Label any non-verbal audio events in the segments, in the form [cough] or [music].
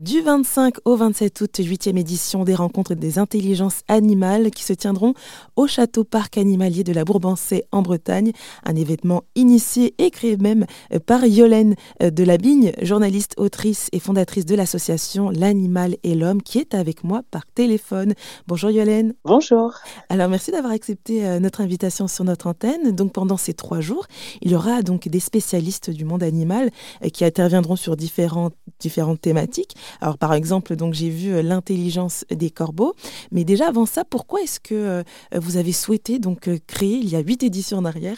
Du 25 au 27 août, 8e édition des rencontres des intelligences animales qui se tiendront au château parc animalier de la Bourbancée en Bretagne. Un événement initié et créé même par Yolène de la Bigne, journaliste, autrice et fondatrice de l'association L'animal et l'homme qui est avec moi par téléphone. Bonjour Yolène. Bonjour. Alors merci d'avoir accepté euh, notre invitation sur notre antenne. Donc pendant ces trois jours, il y aura donc des spécialistes du monde animal euh, qui interviendront sur différentes, différentes thématiques. Alors par exemple, donc j'ai vu euh, l'intelligence des corbeaux, mais déjà avant ça, pourquoi est-ce que euh, vous avez souhaité donc euh, créer il y a huit éditions en arrière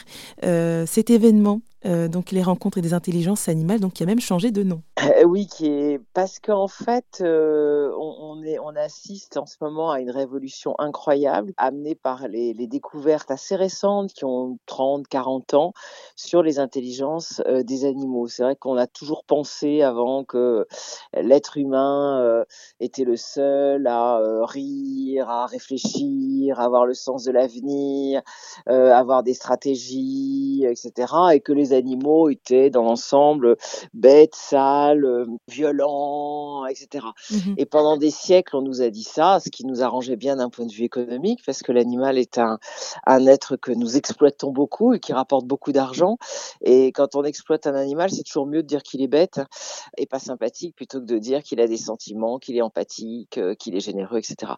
cet événement? Euh, donc les rencontres des intelligences animales, donc qui a même changé de nom. Euh, oui, parce qu'en fait, euh, on, est, on assiste en ce moment à une révolution incroyable, amenée par les, les découvertes assez récentes qui ont 30, 40 ans sur les intelligences des animaux. C'est vrai qu'on a toujours pensé avant que l'être humain était le seul à rire, à réfléchir, à avoir le sens de l'avenir, avoir des stratégies, etc., et que les animaux étaient dans l'ensemble bêtes, sales, euh, violents, etc. Mmh et pendant des siècles, on nous a dit ça, ce qui nous arrangeait bien d'un point de vue économique, parce que l'animal est un, un être que nous exploitons beaucoup et qui rapporte beaucoup d'argent. Et quand on exploite un animal, c'est toujours mieux de dire qu'il est bête et pas sympathique plutôt que de dire qu'il a des sentiments, qu'il est empathique, euh, qu'il est généreux, etc.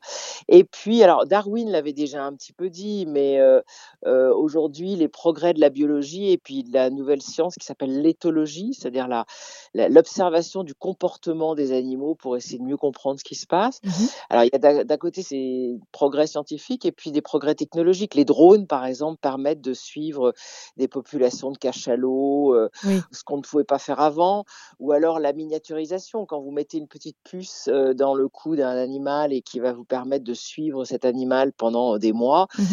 Et puis, alors Darwin l'avait déjà un petit peu dit, mais euh, euh, aujourd'hui, les progrès de la biologie et puis de la nouvelle science qui s'appelle l'éthologie, c'est-à-dire l'observation du comportement des animaux pour essayer de mieux comprendre ce qui se passe. Mmh Alors, il y a d'un côté ces progrès scientifiques et puis des progrès technologiques. Les drones, par exemple, permettent de suivre des populations de cachalots, euh, oui. ce qu'on ne pouvait pas faire avant, ou alors la miniaturisation, quand vous mettez une petite puce euh, dans le cou d'un animal et qui va vous permettre de suivre cet animal pendant des mois. Mmh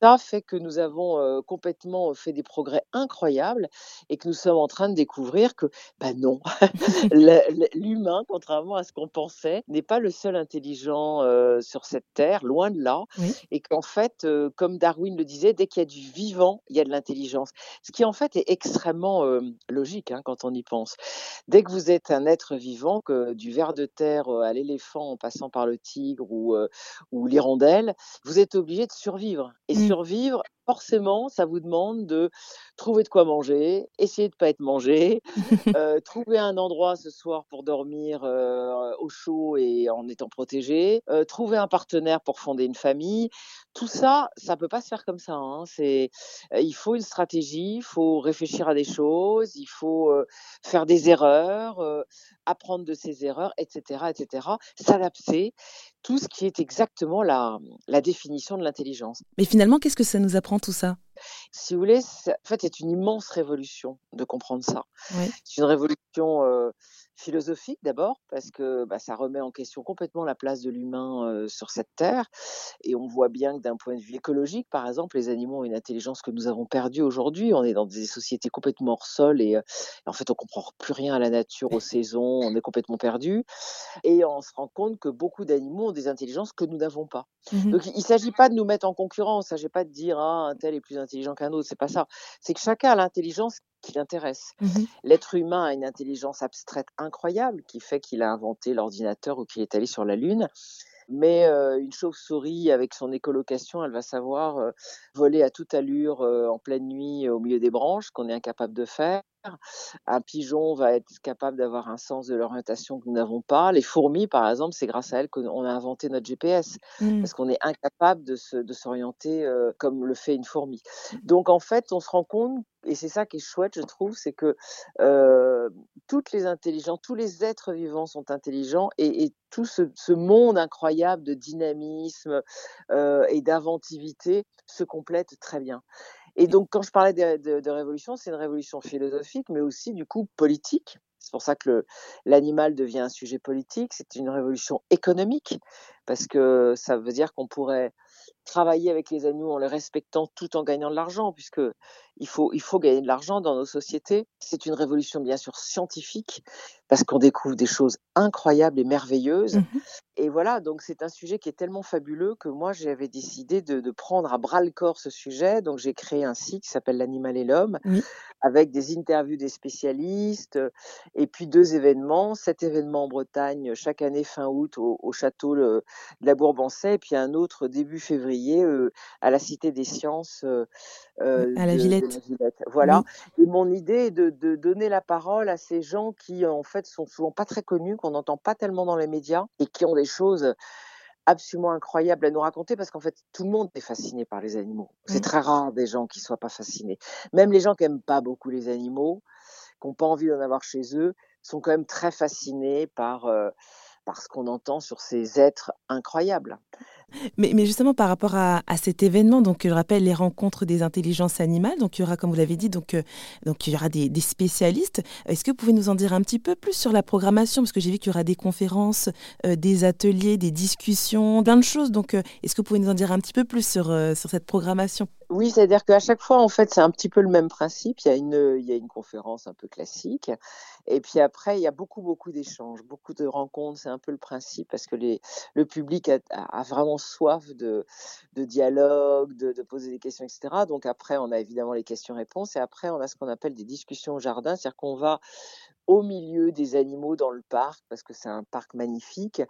ça fait que nous avons euh, complètement fait des progrès incroyables et que nous sommes en train de découvrir que, ben non, [laughs] [laughs] l'humain, contrairement à ce qu'on pensait, n'est pas le seul intelligent euh, sur cette terre, loin de là, oui. et qu'en fait, euh, comme Darwin le disait, dès qu'il y a du vivant, il y a de l'intelligence. Ce qui en fait est extrêmement logique hein, quand on y pense. Dès que vous êtes un être vivant, que du ver de terre à l'éléphant en passant par le tigre ou, ou l'hirondelle, vous êtes obligé de survivre. Et mmh survivre, forcément, ça vous demande de trouver de quoi manger, essayer de pas être mangé, [laughs] euh, trouver un endroit ce soir pour dormir euh, au chaud et en étant protégé, euh, trouver un partenaire pour fonder une famille. Tout ça, ça peut pas se faire comme ça. Hein. C'est, il faut une stratégie, il faut réfléchir à des choses, il faut faire des erreurs, apprendre de ses erreurs, etc., etc. S'adapter, tout ce qui est exactement la, la définition de l'intelligence. Mais finalement, qu'est-ce que ça nous apprend? Tout ça? Si vous voulez, en fait, c'est une immense révolution de comprendre ça. Oui. C'est une révolution euh, philosophique d'abord, parce que bah, ça remet en question complètement la place de l'humain euh, sur cette terre. Et on voit bien que d'un point de vue écologique, par exemple, les animaux ont une intelligence que nous avons perdue aujourd'hui. On est dans des sociétés complètement hors sol et, euh, en fait, on comprend plus rien à la nature, aux saisons, on est complètement perdu. Et on se rend compte que beaucoup d'animaux ont des intelligences que nous n'avons pas. Mmh Donc, il ne s'agit pas de nous mettre en concurrence, il ne s'agit pas de dire ah, un tel est plus intelligent qu'un autre, c'est pas ça. C'est que chacun a l'intelligence qui l'intéresse. Mmh L'être humain a une intelligence abstraite incroyable qui fait qu'il a inventé l'ordinateur ou qu'il est allé sur la Lune. Mais euh, une chauve-souris avec son écolocation, elle va savoir euh, voler à toute allure euh, en pleine nuit au milieu des branches, qu'on est incapable de faire. Un pigeon va être capable d'avoir un sens de l'orientation que nous n'avons pas. Les fourmis, par exemple, c'est grâce à elles qu'on a inventé notre GPS, mmh. parce qu'on est incapable de, se, de s'orienter euh, comme le fait une fourmi. Donc en fait, on se rend compte, et c'est ça qui est chouette, je trouve, c'est que euh, toutes les intelligents, tous les êtres vivants sont intelligents, et, et tout ce, ce, monde incroyable de dynamisme euh, et d'inventivité se complète très bien. Et donc, quand je parlais de, révolution, c'est une révolution philosophique, mais aussi du coup politique. C'est pour ça que l'animal devient un sujet politique. C'est une révolution économique, parce que ça veut dire qu'on pourrait travailler avec les animaux en les respectant tout en gagnant de l'argent, puisque il faut, il faut gagner de l'argent dans nos sociétés. C'est une révolution bien sûr scientifique, parce qu'on découvre des choses incroyables et merveilleuses. Mmh et voilà, donc c'est un sujet qui est tellement fabuleux que moi j'avais décidé de, de, prendre à bras le corps ce sujet. Donc j'ai créé un site qui s'appelle L'animal et l'homme, avec des interviews des spécialistes, et puis deux événements. Cet événement en Bretagne chaque année fin août au, au château de la Bourbansais, et puis un autre début février euh, à la Cité des Sciences. Euh, à la Villette. Voilà. Et mon idée est de, de, donner la parole à ces gens qui en fait sont souvent pas très connus, qu'on n'entend pas tellement dans les médias et qui ont des choses absolument incroyables à nous raconter parce qu'en fait tout le monde est fasciné par les animaux. C'est très rare des gens qui soient pas fascinés. Même les gens qui aiment pas beaucoup les animaux, qui n'ont pas envie d'en avoir chez eux, sont quand même très fascinés par euh, par ce qu'on entend sur ces êtres incroyables. Mais, justement, par rapport à, cet événement, donc je rappelle les rencontres des intelligences animales. Donc il y aura, comme vous l'avez dit, donc, euh, il y aura des, spécialistes. Est-ce que vous pouvez nous en dire un petit peu plus sur la programmation? Parce que j'ai vu qu'il y aura des conférences, euh, des ateliers, des discussions, plein de choses. Donc euh, est-ce que vous pouvez nous en dire un petit peu plus sur, cette programmation? Oui, c'est-à-dire qu'à chaque fois, en fait, c'est un petit peu le même principe. Il y, a une, conférence un peu classique. Et puis après, il y a beaucoup, beaucoup d'échanges, beaucoup de rencontres. C'est un peu le principe parce que le public a vraiment soif de, dialogue, de, de, poser des questions, etc. Donc après, on a évidemment les questions-réponses. Et après, on a ce qu'on appelle des discussions au jardin. C'est-à-dire qu'on va au milieu des animaux dans le parc parce que c'est un parc magnifique.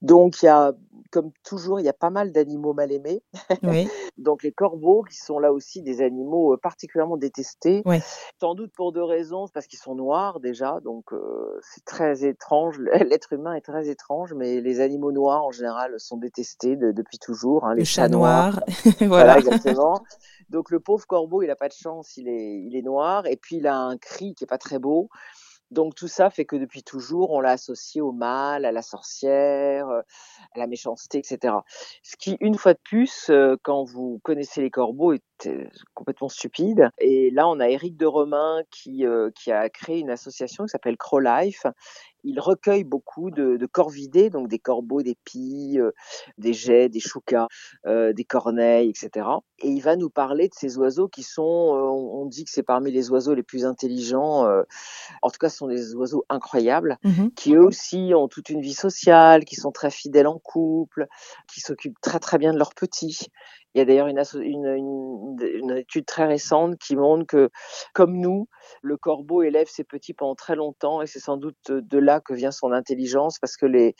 Donc il y a, comme toujours, il y a pas mal d'animaux mal aimés. Oui. [laughs] Donc les corbeaux qui sont là aussi des animaux euh, particulièrement détestés. Oui. Sans doute pour deux raisons, parce qu'ils sont noirs déjà, donc euh, c'est très étrange. [laughs] L'être humain est très étrange, mais les animaux noirs en général sont détestés de, depuis toujours. Hein, les le chats noirs. [laughs] voilà. voilà, exactement. Donc le pauvre corbeau, il a pas de chance, il est, il est noir, et puis il a un cri qui est pas très beau. Donc tout ça fait que depuis toujours, on l'a associé au mal, à la sorcière, euh, à la méchanceté, etc. Ce qui, une fois de plus, euh, quand vous connaissez les corbeaux, euh, complètement stupide. Et là, on a Éric de Romain qui, qui a créé une association qui s'appelle Crow Life il recueille beaucoup de, de corvidés, donc des corbeaux, des pies, euh, des jets, des choucas, euh, des corneilles, etc. Et il va nous parler de ces oiseaux qui sont, euh, on dit que c'est parmi les oiseaux les plus intelligents, en tout cas ce sont des oiseaux incroyables, mmh qui eux aussi ont toute une vie sociale, qui sont très fidèles en couple, qui s'occupent très très bien de leurs petits. Il y a d'ailleurs une, étude très récente qui montre que, comme nous, le corbeau élève ses petits pendant très longtemps et c'est sans doute de là que vient son intelligence parce que les,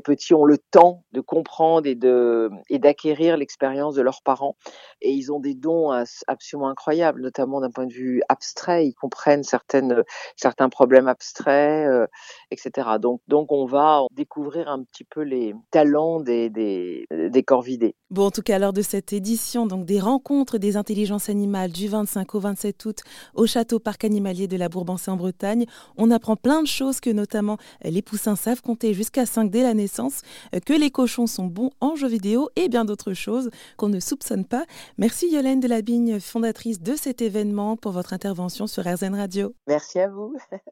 petits ont le temps de comprendre et d'acquérir l'expérience de leurs parents et ils ont des dons absolument incroyables, notamment d'un point de vue abstrait. Ils comprennent certains problèmes abstraits, euh, etc. Donc on va découvrir un petit peu les talents des corvidés. Bon, en tout cas, lors de cette édition, des rencontres des intelligences animales du 25 au 27 août au château parc animalier de la Bourbansée en Bretagne, on apprend plein de choses que notamment les poussins savent compter jusqu'à 5 dès la naissance, que les cochons sont bons en jeux vidéo et bien d'autres choses qu'on ne soupçonne pas. Merci Yolène Delabigne, fondatrice de cet événement, pour votre intervention sur RZN Radio. Merci à vous. [laughs]